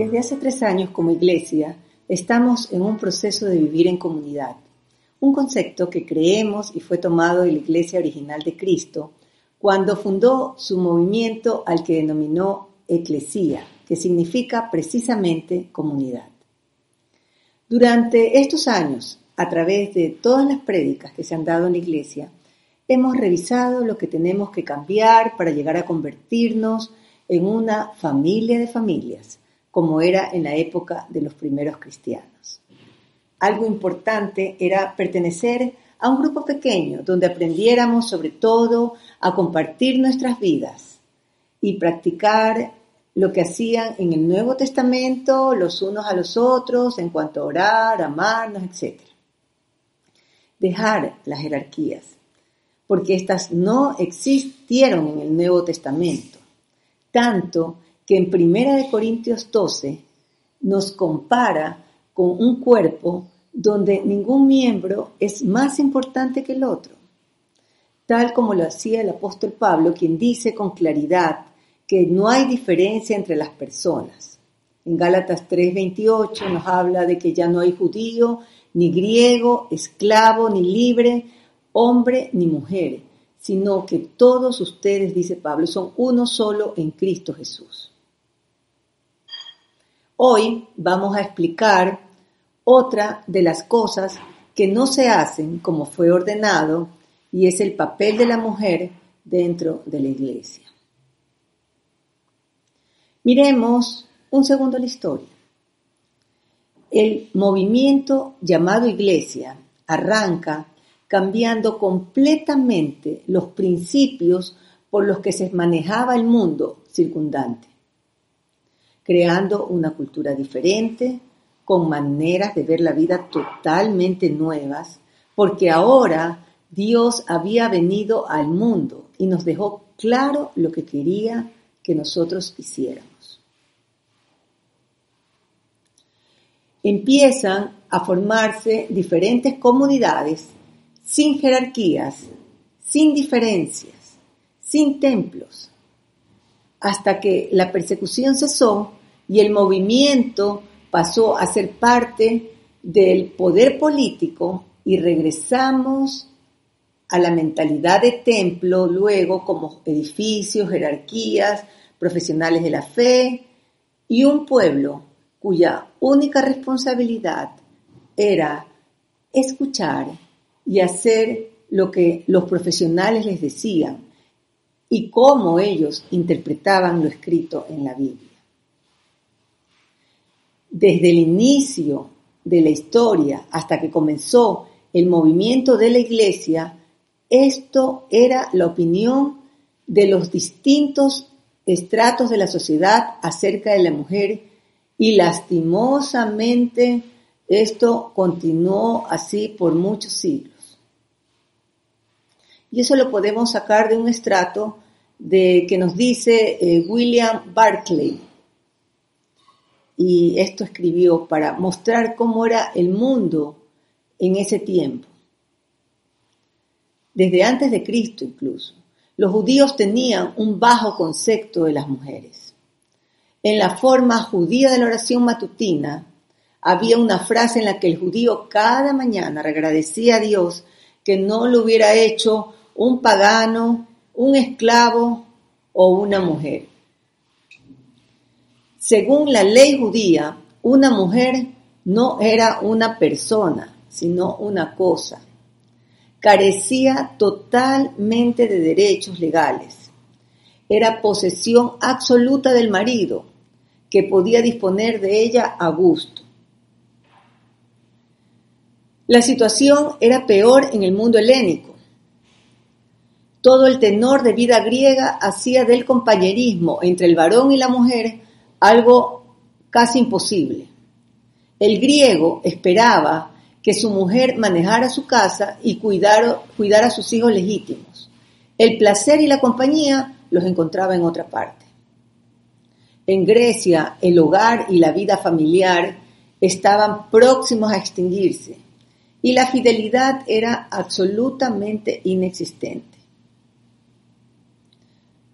Desde hace tres años como iglesia estamos en un proceso de vivir en comunidad, un concepto que creemos y fue tomado de la iglesia original de Cristo cuando fundó su movimiento al que denominó eclesía, que significa precisamente comunidad. Durante estos años, a través de todas las prédicas que se han dado en la iglesia, hemos revisado lo que tenemos que cambiar para llegar a convertirnos en una familia de familias, como era en la época de los primeros cristianos. Algo importante era pertenecer a un grupo pequeño donde aprendiéramos sobre todo a compartir nuestras vidas y practicar lo que hacían en el Nuevo Testamento los unos a los otros en cuanto a orar, amarnos, etc. Dejar las jerarquías, porque éstas no existieron en el Nuevo Testamento, tanto que en 1 Corintios 12 nos compara con un cuerpo donde ningún miembro es más importante que el otro, tal como lo hacía el apóstol Pablo, quien dice con claridad que no hay diferencia entre las personas. En Gálatas 3:28 nos habla de que ya no hay judío, ni griego, esclavo, ni libre, hombre, ni mujer, sino que todos ustedes, dice Pablo, son uno solo en Cristo Jesús. Hoy vamos a explicar otra de las cosas que no se hacen como fue ordenado y es el papel de la mujer dentro de la iglesia. Miremos un segundo la historia. El movimiento llamado iglesia arranca cambiando completamente los principios por los que se manejaba el mundo circundante creando una cultura diferente, con maneras de ver la vida totalmente nuevas, porque ahora Dios había venido al mundo y nos dejó claro lo que quería que nosotros hiciéramos. Empiezan a formarse diferentes comunidades sin jerarquías, sin diferencias, sin templos, hasta que la persecución cesó y el movimiento pasó a ser parte del poder político y regresamos a la mentalidad de templo luego como edificios, jerarquías, profesionales de la fe y un pueblo cuya única responsabilidad era escuchar y hacer lo que los profesionales les decían y cómo ellos interpretaban lo escrito en la Biblia desde el inicio de la historia hasta que comenzó el movimiento de la iglesia, esto era la opinión de los distintos estratos de la sociedad acerca de la mujer y lastimosamente esto continuó así por muchos siglos. Y eso lo podemos sacar de un estrato de que nos dice eh, William Barclay y esto escribió para mostrar cómo era el mundo en ese tiempo. Desde antes de Cristo incluso, los judíos tenían un bajo concepto de las mujeres. En la forma judía de la oración matutina había una frase en la que el judío cada mañana agradecía a Dios que no lo hubiera hecho un pagano, un esclavo o una mujer. Según la ley judía, una mujer no era una persona, sino una cosa. Carecía totalmente de derechos legales. Era posesión absoluta del marido, que podía disponer de ella a gusto. La situación era peor en el mundo helénico. Todo el tenor de vida griega hacía del compañerismo entre el varón y la mujer algo casi imposible. El griego esperaba que su mujer manejara su casa y cuidara, a sus hijos legítimos. El placer y la compañía los encontraba en otra parte. En Grecia, el hogar y la vida familiar estaban próximos a extinguirse y la fidelidad era absolutamente inexistente.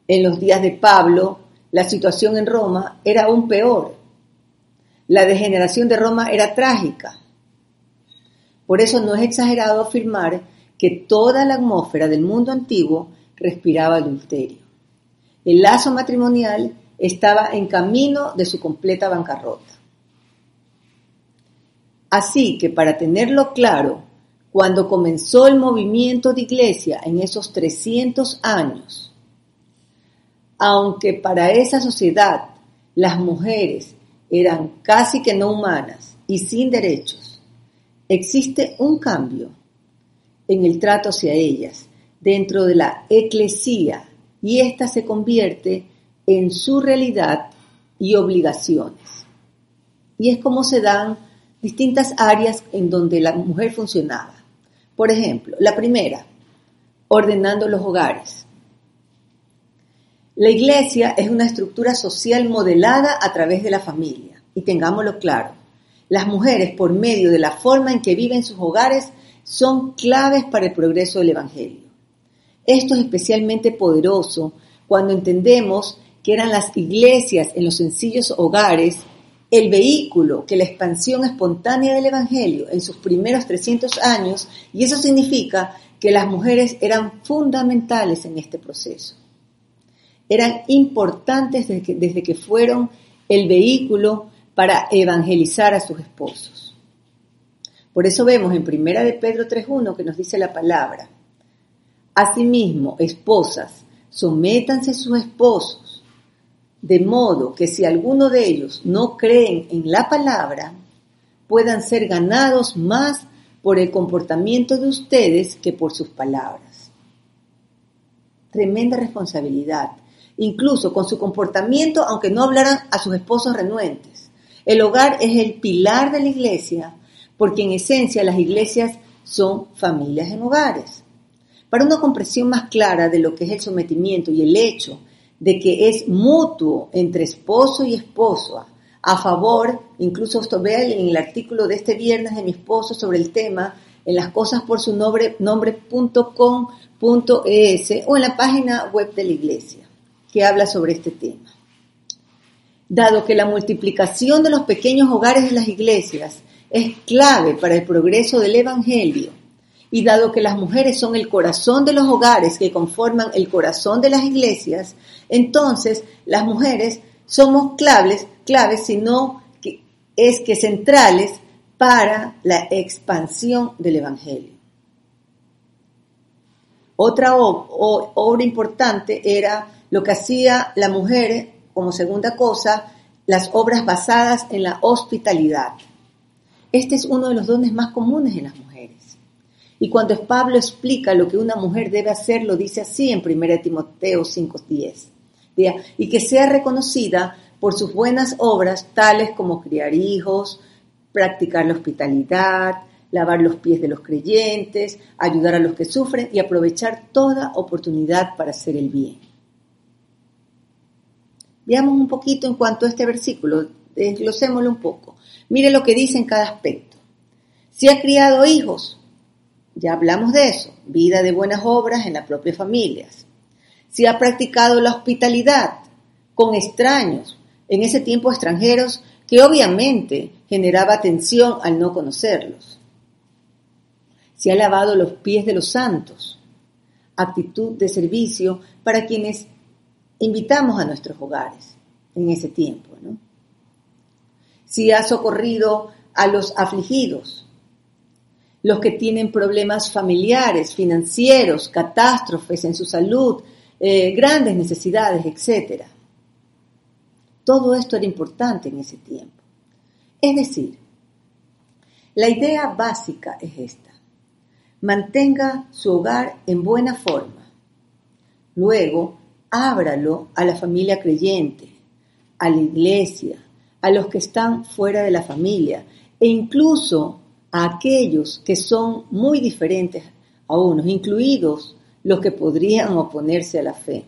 En los días de Pablo, la situación en Roma era aún peor. La degeneración de Roma era trágica. Por eso no es exagerado afirmar que toda la atmósfera del mundo antiguo respiraba adulterio. El lazo matrimonial estaba en camino de su completa bancarrota. Así que para tenerlo claro, cuando comenzó el movimiento de iglesia en esos 300 años, aunque para esa sociedad las mujeres eran casi que no humanas y sin derechos, existe un cambio en el trato hacia ellas dentro de la eclesía y ésta se convierte en su realidad y obligaciones. Y es como se dan distintas áreas en donde la mujer funcionaba. Por ejemplo, la primera, ordenando los hogares. La iglesia es una estructura social modelada a través de la familia. Y tengámoslo claro, las mujeres, por medio de la forma en que viven sus hogares, son claves para el progreso del Evangelio. Esto es especialmente poderoso cuando entendemos que eran las iglesias en los sencillos hogares el vehículo que la expansión espontánea del Evangelio en sus primeros 300 años, y eso significa que las mujeres eran fundamentales en este proceso. Eran importantes desde que, desde que fueron el vehículo para evangelizar a sus esposos. Por eso vemos en Primera de Pedro 3.1 que nos dice la palabra, Asimismo, esposas, sométanse a sus esposos, de modo que si alguno de ellos no creen en la palabra, puedan ser ganados más por el comportamiento de ustedes que por sus palabras. Tremenda responsabilidad, incluso con su comportamiento, aunque no hablaran a sus esposos renuentes. El hogar es el pilar de la iglesia, porque en esencia las iglesias son familias en hogares. Para una comprensión más clara de lo que es el sometimiento y el hecho de que es mutuo entre esposo y esposa, a favor, incluso esto vea en el artículo de este viernes de mi esposo sobre el tema, en las cosas por su nombre, nombre.com.es o en la página web de la iglesia, que habla sobre este tema. Dado que la multiplicación de los pequeños hogares de las iglesias es clave para el progreso del Evangelio, y dado que las mujeres son el corazón de los hogares que conforman el corazón de las iglesias, entonces las mujeres somos claves, claves, sino que es que centrales para la expansión del Evangelio. Otra obra importante era lo que hacía la mujer como segunda cosa, las obras basadas en la hospitalidad. Este es uno de los dones más comunes en las mujeres. Y cuando Pablo explica lo que una mujer debe hacer, lo dice así en 1 Timoteo 5:10. Y que sea reconocida por sus buenas obras, tales como criar hijos, practicar la hospitalidad, lavar los pies de los creyentes, ayudar a los que sufren y aprovechar toda oportunidad para hacer el bien. Veamos un poquito en cuanto a este versículo, desglosémoslo un poco. Mire lo que dice en cada aspecto. Si ha criado hijos, ya hablamos de eso, vida de buenas obras en las propias familias. Si ha practicado la hospitalidad con extraños, en ese tiempo extranjeros, que obviamente generaba tensión al no conocerlos. Si ha lavado los pies de los santos, actitud de servicio para quienes invitamos a nuestros hogares en ese tiempo. ¿no? Si ha socorrido a los afligidos, los que tienen problemas familiares, financieros, catástrofes en su salud, eh, grandes necesidades, etc. Todo esto era importante en ese tiempo. Es decir, la idea básica es esta. Mantenga su hogar en buena forma. Luego, ábralo a la familia creyente, a la iglesia, a los que están fuera de la familia e incluso a aquellos que son muy diferentes a unos, incluidos los que podrían oponerse a la fe,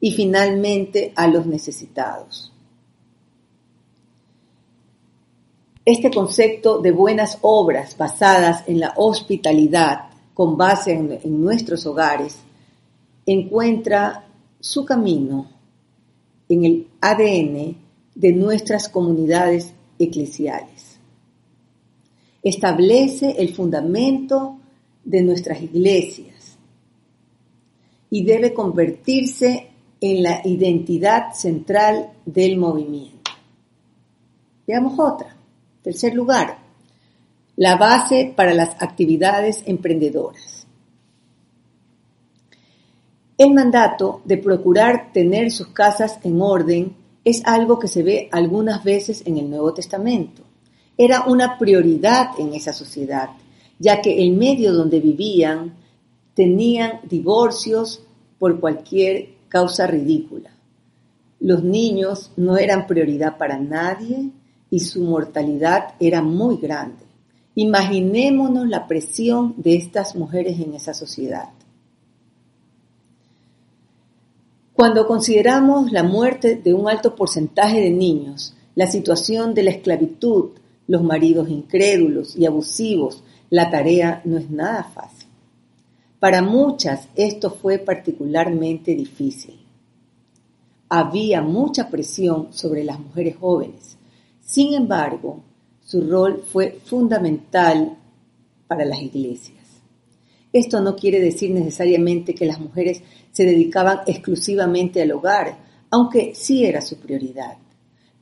y finalmente a los necesitados. Este concepto de buenas obras basadas en la hospitalidad con base en, en nuestros hogares encuentra su camino en el ADN de nuestras comunidades eclesiales. Establece el fundamento de nuestras iglesias y debe convertirse en la identidad central del movimiento. Veamos otra. Tercer lugar, la base para las actividades emprendedoras. El mandato de procurar tener sus casas en orden es algo que se ve algunas veces en el Nuevo Testamento. Era una prioridad en esa sociedad, ya que el medio donde vivían tenían divorcios por cualquier causa ridícula. Los niños no eran prioridad para nadie y su mortalidad era muy grande. Imaginémonos la presión de estas mujeres en esa sociedad. Cuando consideramos la muerte de un alto porcentaje de niños, la situación de la esclavitud, los maridos incrédulos y abusivos, la tarea no es nada fácil. Para muchas esto fue particularmente difícil. Había mucha presión sobre las mujeres jóvenes. Sin embargo, su rol fue fundamental para las iglesias. Esto no quiere decir necesariamente que las mujeres se dedicaban exclusivamente al hogar, aunque sí era su prioridad.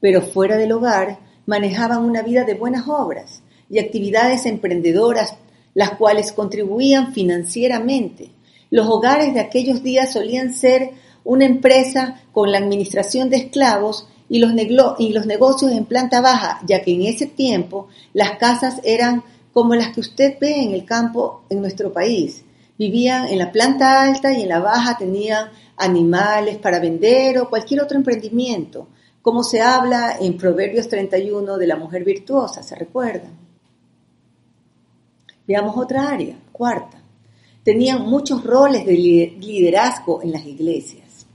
Pero fuera del hogar manejaban una vida de buenas obras y actividades emprendedoras, las cuales contribuían financieramente. Los hogares de aquellos días solían ser una empresa con la administración de esclavos y los, negocios en planta baja, ya que en ese tiempo las casas eran como las que usted ve en el campo en nuestro país. Vivían en la planta alta y en la baja tenían animales para vender o cualquier otro emprendimiento, como se habla en Proverbios 31 de la mujer virtuosa, ¿se recuerdan? Veamos otra área, cuarta. Tenían muchos roles de liderazgo en las iglesias.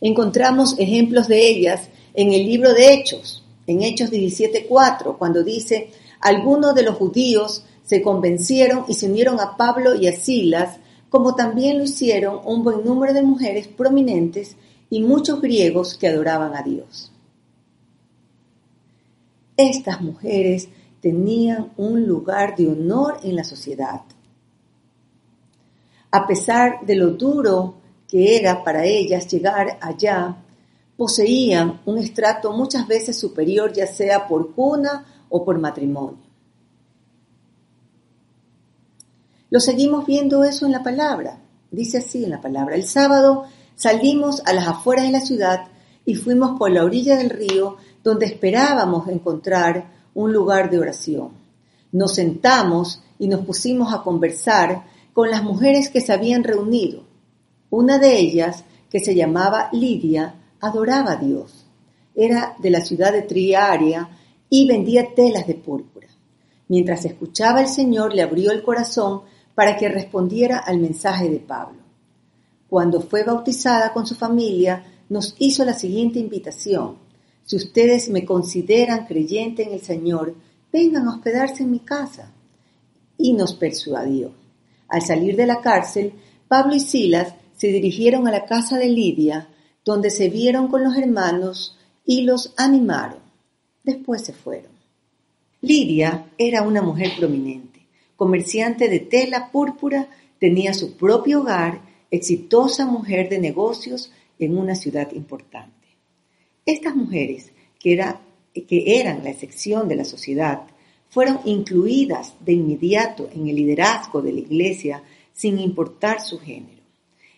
Encontramos ejemplos de ellas en el libro de Hechos, en Hechos 17.4, cuando dice, algunos de los judíos se convencieron y se unieron a Pablo y a Silas, como también lo hicieron un buen número de mujeres prominentes y muchos griegos que adoraban a Dios. Estas mujeres tenían un lugar de honor en la sociedad. A pesar de lo duro que era para ellas llegar allá, poseían un estrato muchas veces superior, ya sea por cuna o por matrimonio. Lo seguimos viendo eso en la palabra. Dice así en la palabra. El sábado salimos a las afueras de la ciudad y fuimos por la orilla del río donde esperábamos encontrar un lugar de oración. Nos sentamos y nos pusimos a conversar con las mujeres que se habían reunido. Una de ellas, que se llamaba Lidia, adoraba a Dios. Era de la ciudad de Triaria y vendía telas de púrpura. Mientras escuchaba el Señor le abrió el corazón para que respondiera al mensaje de Pablo. Cuando fue bautizada con su familia, nos hizo la siguiente invitación. Si ustedes me consideran creyente en el Señor, vengan a hospedarse en mi casa. Y nos persuadió. Al salir de la cárcel, Pablo y Silas se dirigieron a la casa de Lidia, donde se vieron con los hermanos y los animaron. Después se fueron. Lidia era una mujer prominente, comerciante de tela púrpura, tenía su propio hogar, exitosa mujer de negocios en una ciudad importante. Estas mujeres, que, era, que eran la excepción de la sociedad, fueron incluidas de inmediato en el liderazgo de la iglesia sin importar su género.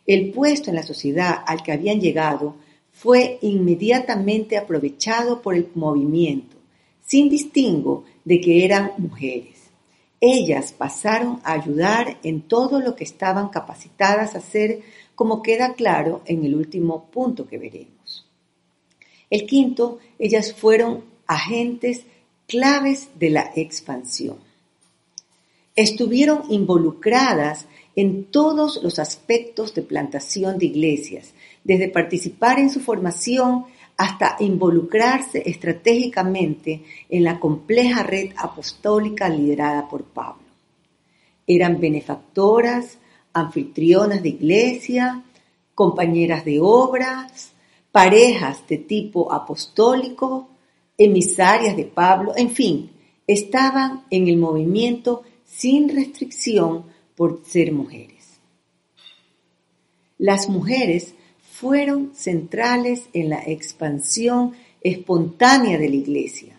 El puesto en la sociedad al que habían llegado fue inmediatamente aprovechado por el movimiento, sin distingo de que eran mujeres. Ellas pasaron a ayudar en todo lo que estaban capacitadas a hacer, como queda claro en el último punto que veremos. El quinto, ellas fueron agentes claves de la expansión. Estuvieron involucradas en todos los aspectos de plantación de iglesias, desde participar en su formación hasta involucrarse estratégicamente en la compleja red apostólica liderada por Pablo. Eran benefactoras, anfitrionas de iglesia, compañeras de obras, parejas de tipo apostólico, emisarias de Pablo, en fin, estaban en el movimiento sin restricción por ser mujeres. Las mujeres fueron centrales en la expansión espontánea de la iglesia.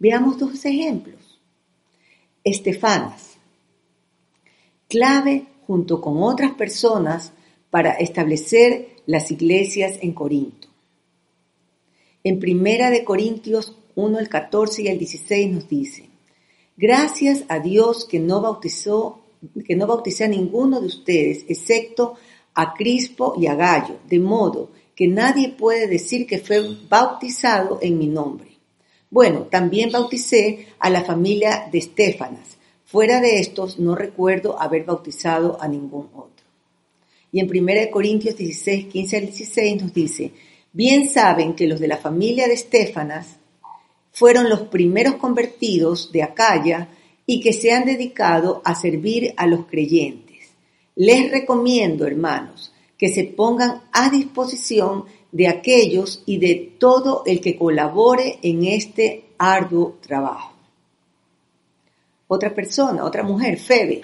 Veamos dos ejemplos. Estefanas, clave junto con otras personas para establecer las iglesias en Corinto. En Primera de Corintios 1, el 14 y el 16 nos dice, Gracias a Dios que no bautizó, que no bauticé a ninguno de ustedes, excepto a Crispo y a Gallo, de modo que nadie puede decir que fue bautizado en mi nombre. Bueno, también bauticé a la familia de Estefanas. Fuera de estos, no recuerdo haber bautizado a ningún otro. Y en 1 Corintios 16, 15 al 16 nos dice, bien saben que los de la familia de Estefanas fueron los primeros convertidos de Acaya y que se han dedicado a servir a los creyentes. Les recomiendo, hermanos, que se pongan a disposición de aquellos y de todo el que colabore en este arduo trabajo. Otra persona, otra mujer, Febe,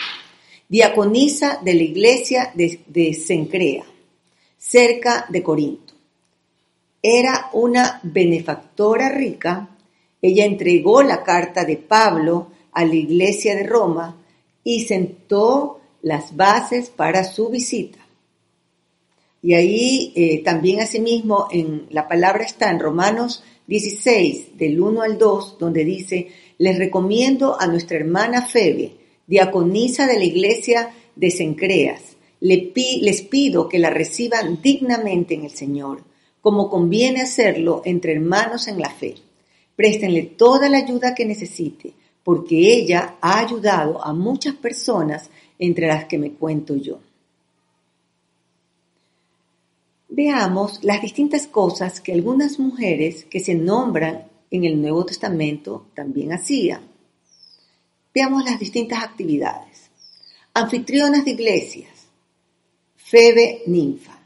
diaconisa de la iglesia de, de Sencrea, cerca de Corinto. Era una benefactora rica ella entregó la carta de Pablo a la iglesia de Roma y sentó las bases para su visita. Y ahí eh, también asimismo en la palabra está en Romanos 16, del 1 al 2, donde dice, les recomiendo a nuestra hermana Febe, diaconisa de la iglesia de Sencreas, les pido que la reciban dignamente en el Señor, como conviene hacerlo entre hermanos en la fe. Préstenle toda la ayuda que necesite, porque ella ha ayudado a muchas personas entre las que me cuento yo. Veamos las distintas cosas que algunas mujeres que se nombran en el Nuevo Testamento también hacían. Veamos las distintas actividades. Anfitrionas de iglesias, Febe Ninfa.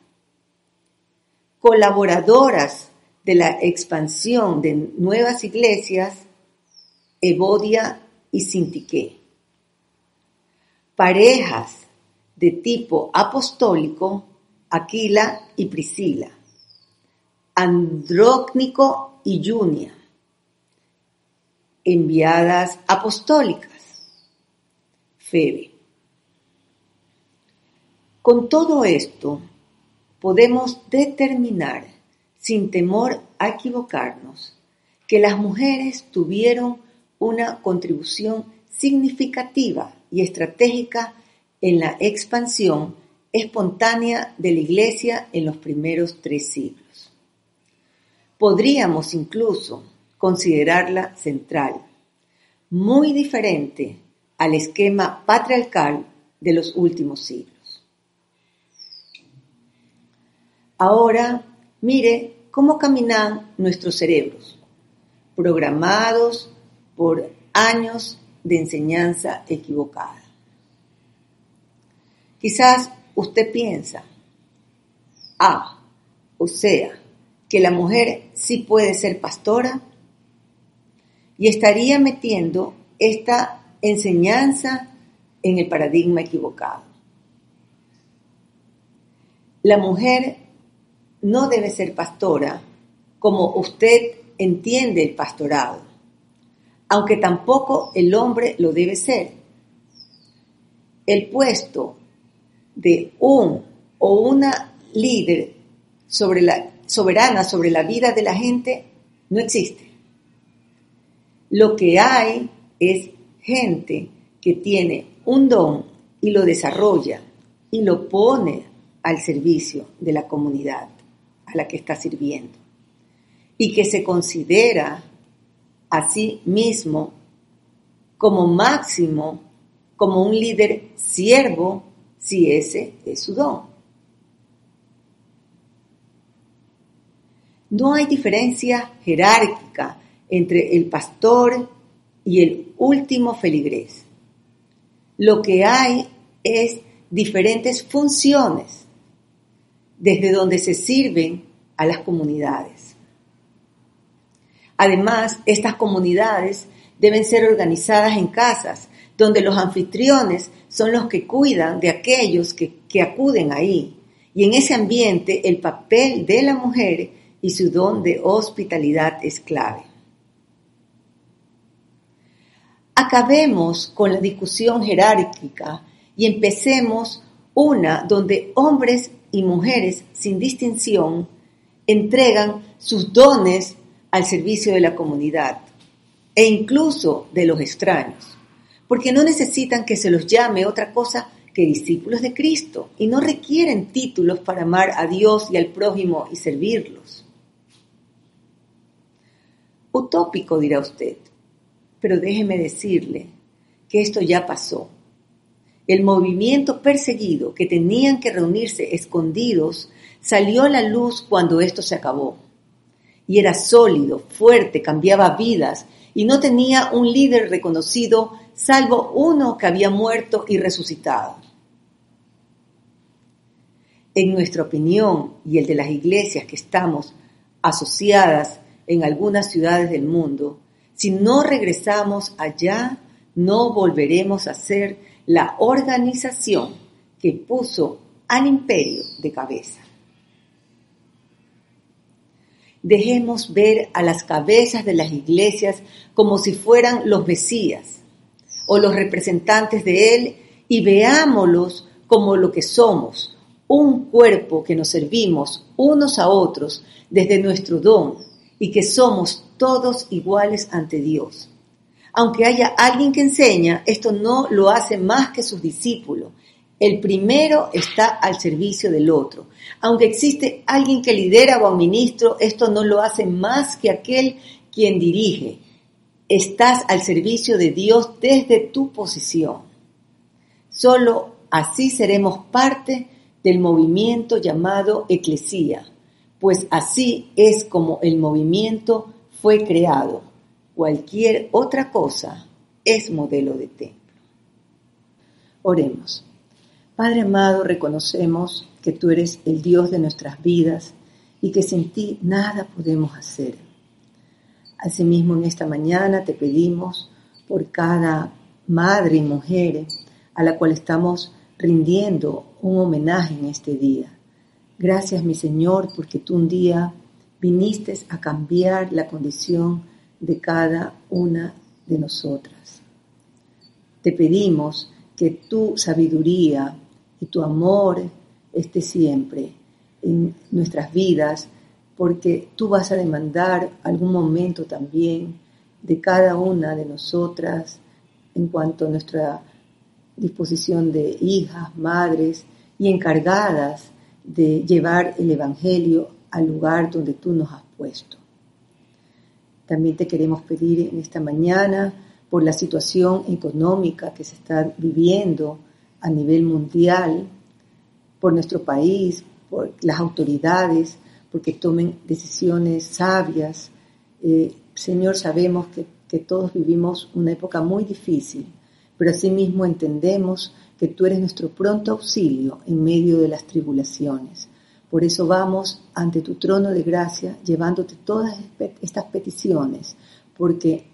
Colaboradoras de la expansión de nuevas iglesias, Evodia y Sintique. Parejas de tipo apostólico, Aquila y Priscila. Andrócnico y Junia. Enviadas apostólicas. Febe. Con todo esto, podemos determinar sin temor a equivocarnos, que las mujeres tuvieron una contribución significativa y estratégica en la expansión espontánea de la Iglesia en los primeros tres siglos. Podríamos incluso considerarla central, muy diferente al esquema patriarcal de los últimos siglos. Ahora Mire cómo caminan nuestros cerebros, programados por años de enseñanza equivocada. Quizás usted piensa, ah, o sea, que la mujer sí puede ser pastora y estaría metiendo esta enseñanza en el paradigma equivocado. La mujer no debe ser pastora como usted entiende el pastorado, aunque tampoco el hombre lo debe ser. El puesto de un o una líder sobre la, soberana sobre la vida de la gente no existe. Lo que hay es gente que tiene un don y lo desarrolla y lo pone al servicio de la comunidad a la que está sirviendo y que se considera a sí mismo como máximo, como un líder siervo, si ese es su don. No hay diferencia jerárquica entre el pastor y el último feligrés. Lo que hay es diferentes funciones desde donde se sirven a las comunidades. Además, estas comunidades deben ser organizadas en casas, donde los anfitriones son los que cuidan de aquellos que, acuden ahí. Y en ese ambiente el papel de la mujer y su don de hospitalidad es clave. Acabemos con la discusión jerárquica y empecemos una donde hombres y mujeres sin distinción entregan sus dones al servicio de la comunidad e incluso de los extraños, porque no necesitan que se los llame otra cosa que discípulos de Cristo y no requieren títulos para amar a Dios y al prójimo y servirlos. Utópico, dirá usted, pero déjeme decirle que esto ya pasó. El movimiento perseguido que tenían que reunirse escondidos salió a la luz cuando esto se acabó. Y era sólido, fuerte, cambiaba vidas y no tenía un líder reconocido salvo uno que había muerto y resucitado. En nuestra opinión y el de las iglesias que estamos asociadas en algunas ciudades del mundo, si no regresamos allá, no volveremos a ser la organización que puso al imperio de cabeza. Dejemos ver a las cabezas de las iglesias como si fueran los mesías o los representantes de él y veámoslos como lo que somos, un cuerpo que nos servimos unos a otros desde nuestro don y que somos todos iguales ante Dios. Aunque haya alguien que enseña, esto no lo hace más que sus discípulos. El primero está al servicio del otro. Aunque existe alguien que lidera o administra, esto no lo hace más que aquel quien dirige. Estás al servicio de Dios desde tu posición. Solo así seremos parte del movimiento llamado eclesía, pues así es como el movimiento fue creado. Cualquier otra cosa es modelo de templo. Oremos. Padre amado, reconocemos que tú eres el Dios de nuestras vidas y que sin ti nada podemos hacer. Asimismo, en esta mañana te pedimos por cada madre y mujer a la cual estamos rindiendo un homenaje en este día. Gracias, mi Señor, porque tú un día viniste a cambiar la condición de cada una de nosotras. Te pedimos que tu sabiduría y tu amor esté siempre en nuestras vidas, porque tú vas a demandar algún momento también de cada una de nosotras en cuanto a nuestra disposición de hijas, madres y encargadas de llevar el Evangelio al lugar donde tú nos has puesto. También te queremos pedir en esta mañana por la situación económica que se está viviendo a nivel mundial, por nuestro país, por las autoridades, porque tomen decisiones sabias. Eh, Señor, sabemos que, que todos vivimos una época muy difícil, pero asimismo entendemos que tú eres nuestro pronto auxilio en medio de las tribulaciones. Por eso vamos ante tu trono de gracia llevándote todas estas peticiones, porque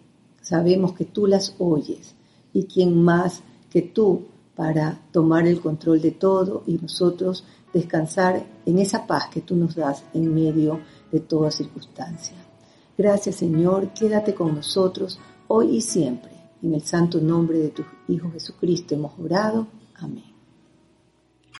sabemos que tú las oyes y quién más que tú para tomar el control de todo y nosotros descansar en esa paz que tú nos das en medio de toda circunstancia. Gracias Señor, quédate con nosotros hoy y siempre. En el santo nombre de tu Hijo Jesucristo hemos orado. Amén.